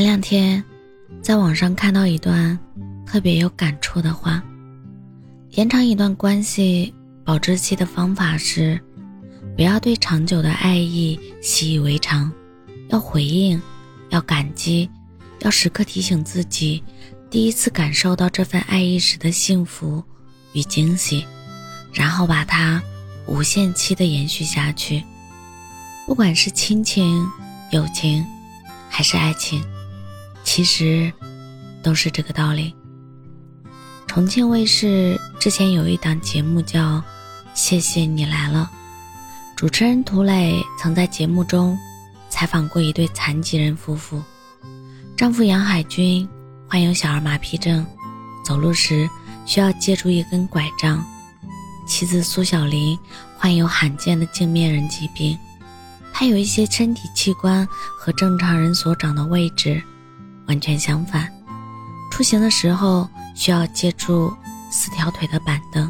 前两天，在网上看到一段特别有感触的话：延长一段关系保质期的方法是，不要对长久的爱意习以为常，要回应，要感激，要时刻提醒自己，第一次感受到这份爱意时的幸福与惊喜，然后把它无限期的延续下去。不管是亲情、友情，还是爱情。其实，都是这个道理。重庆卫视之前有一档节目叫《谢谢你来了》，主持人涂磊曾在节目中采访过一对残疾人夫妇。丈夫杨海军患有小儿麻痹症，走路时需要借助一根拐杖；妻子苏小玲患有罕见的镜面人疾病，她有一些身体器官和正常人所长的位置。完全相反，出行的时候需要借助四条腿的板凳。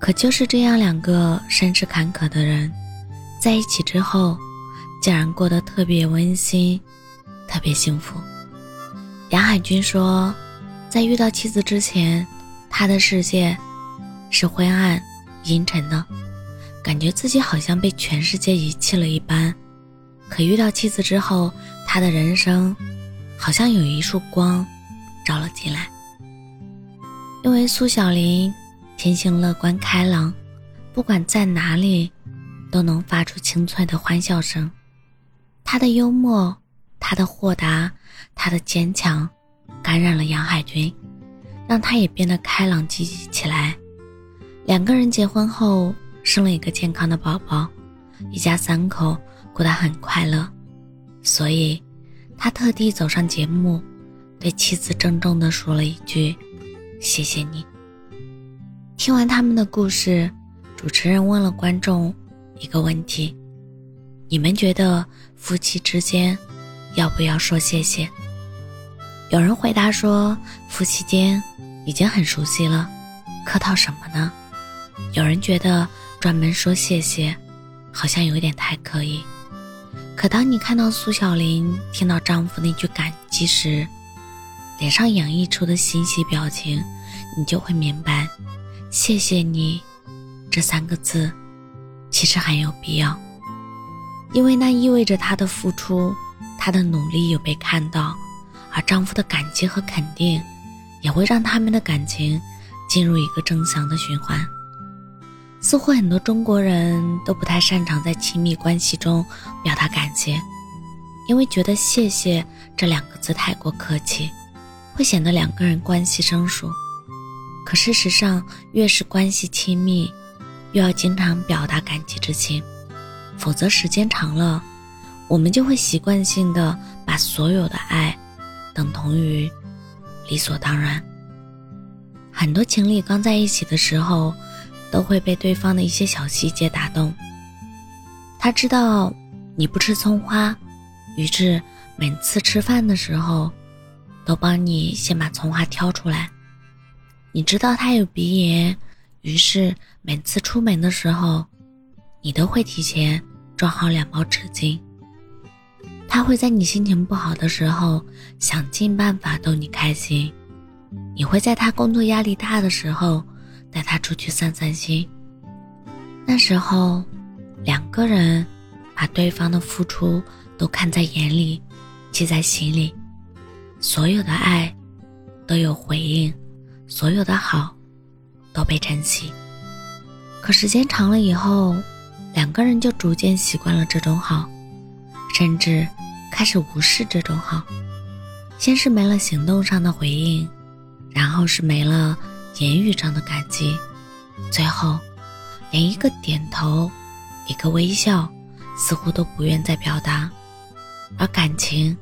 可就是这样两个身世坎坷的人，在一起之后，竟然过得特别温馨，特别幸福。杨海军说，在遇到妻子之前，他的世界是灰暗、阴沉的，感觉自己好像被全世界遗弃了一般。可遇到妻子之后，他的人生。好像有一束光，照了进来。因为苏小林天性乐观开朗，不管在哪里，都能发出清脆的欢笑声。他的幽默，他的豁达，他的坚强，感染了杨海军，让他也变得开朗积极起来。两个人结婚后，生了一个健康的宝宝，一家三口过得很快乐。所以。他特地走上节目，对妻子郑重地说了一句：“谢谢你。”听完他们的故事，主持人问了观众一个问题：“你们觉得夫妻之间要不要说谢谢？”有人回答说：“夫妻间已经很熟悉了，客套什么呢？”有人觉得专门说谢谢，好像有点太刻意。可当你看到苏小玲听到丈夫那句感激时，脸上洋溢出的欣喜表情，你就会明白，“谢谢你”这三个字其实很有必要，因为那意味着她的付出，她的努力有被看到，而丈夫的感激和肯定，也会让他们的感情进入一个正向的循环。似乎很多中国人都不太擅长在亲密关系中表达感谢，因为觉得“谢谢”这两个字太过客气，会显得两个人关系生疏。可事实上，越是关系亲密，越要经常表达感激之情，否则时间长了，我们就会习惯性的把所有的爱等同于理所当然。很多情侣刚在一起的时候。都会被对方的一些小细节打动。他知道你不吃葱花，于是每次吃饭的时候，都帮你先把葱花挑出来。你知道他有鼻炎，于是每次出门的时候，你都会提前装好两包纸巾。他会在你心情不好的时候，想尽办法逗你开心。你会在他工作压力大的时候。带他出去散散心。那时候，两个人把对方的付出都看在眼里，记在心里。所有的爱都有回应，所有的好都被珍惜。可时间长了以后，两个人就逐渐习惯了这种好，甚至开始无视这种好。先是没了行动上的回应，然后是没了。言语上的感激，最后连一个点头、一个微笑，似乎都不愿再表达，而感情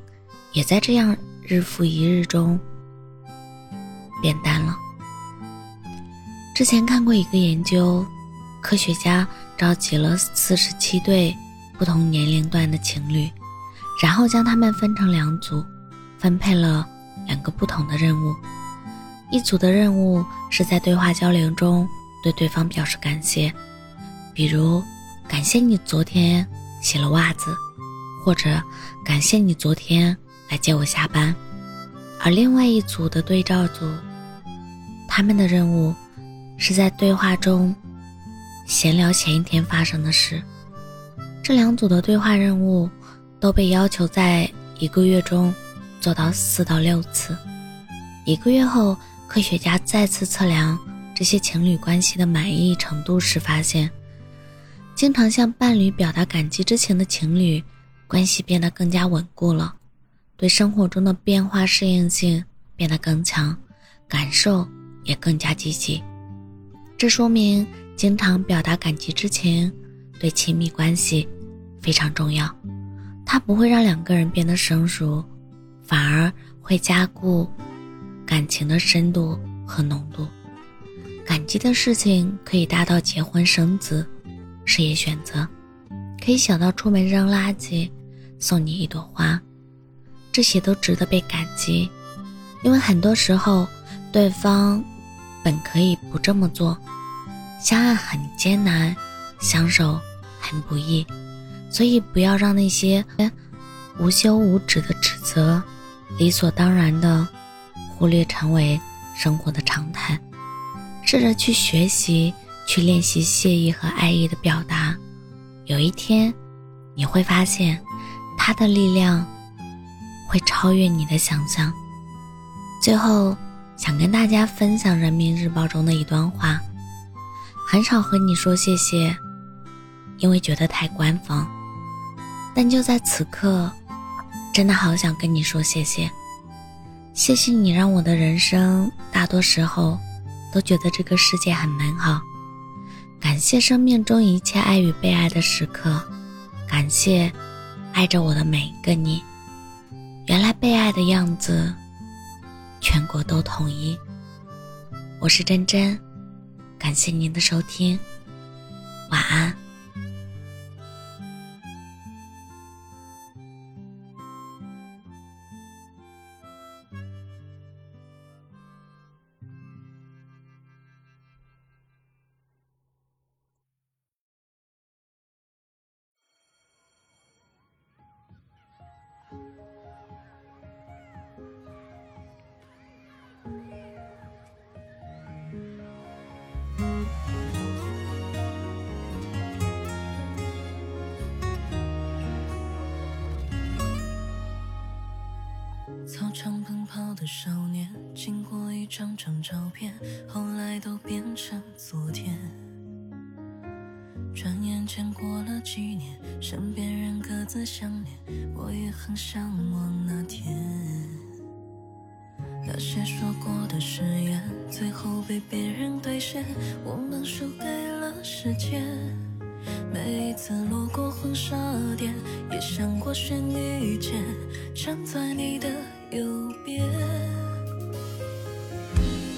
也在这样日复一日中变淡了。之前看过一个研究，科学家召集了四十七对不同年龄段的情侣，然后将他们分成两组，分配了两个不同的任务。一组的任务是在对话交流中对对方表示感谢，比如感谢你昨天洗了袜子，或者感谢你昨天来接我下班，而另外一组的对照组，他们的任务是在对话中闲聊前一天发生的事。这两组的对话任务都被要求在一个月中做到四到六次。一个月后，科学家再次测量这些情侣关系的满意程度时发现，经常向伴侣表达感激之情的情侣，关系变得更加稳固了，对生活中的变化适应性变得更强，感受也更加积极。这说明，经常表达感激之情对亲密关系非常重要，它不会让两个人变得生疏，反而会加固。感情的深度和浓度，感激的事情可以大到结婚生子，事业选择，可以小到出门扔垃圾，送你一朵花，这些都值得被感激。因为很多时候，对方本可以不这么做，相爱很艰难，相守很不易，所以不要让那些无休无止的指责，理所当然的。忽略成为生活的常态，试着去学习，去练习谢意和爱意的表达。有一天，你会发现，它的力量会超越你的想象。最后，想跟大家分享《人民日报》中的一段话：很少和你说谢谢，因为觉得太官方。但就在此刻，真的好想跟你说谢谢。谢谢你让我的人生大多时候都觉得这个世界很美好，感谢生命中一切爱与被爱的时刻，感谢爱着我的每一个你。原来被爱的样子，全国都统一。我是真真，感谢您的收听，晚安。场奔跑的少年，经过一张张照片，后来都变成昨天。转眼间过了几年，身边人各自相恋，我也很向往那天。那些说过的誓言，最后被别人兑现，我们输给了时间。每一次路过婚纱店，也想过选一件，站在你的。有别，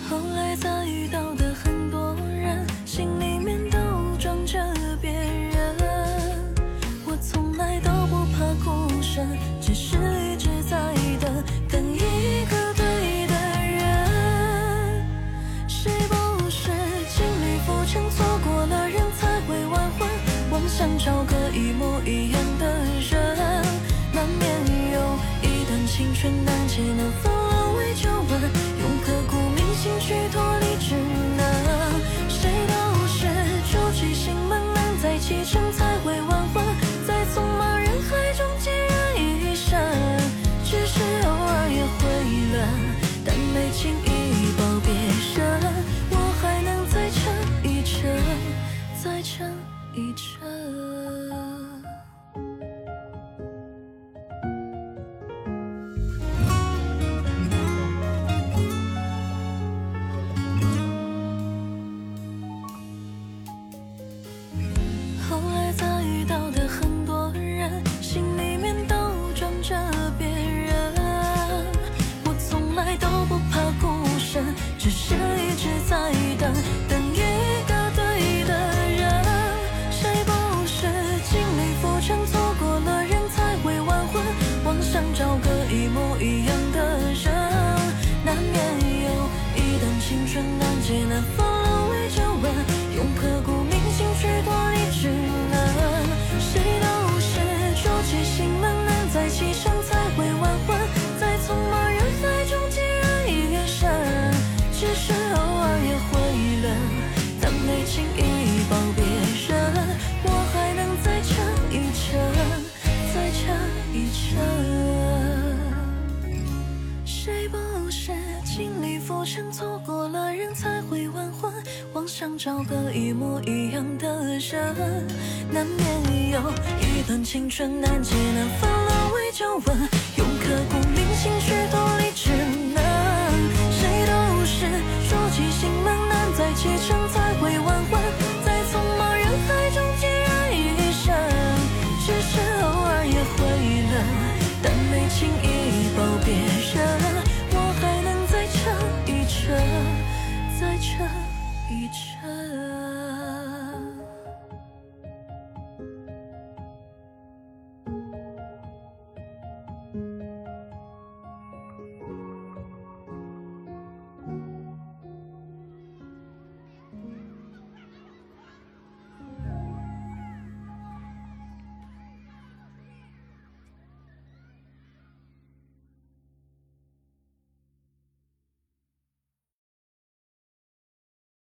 后来再遇到的很多人，心里面都装着别人。我从来都不怕孤身，只是一直在等，等一个对的人。谁不是经历浮沉，错过了人才会晚婚？妄想找个一模一样难。只是不是经历浮沉，错过了人才会晚婚，妄想找个一模一样的人，难免有一段青春难解难分，沦为旧闻，用刻骨铭心去。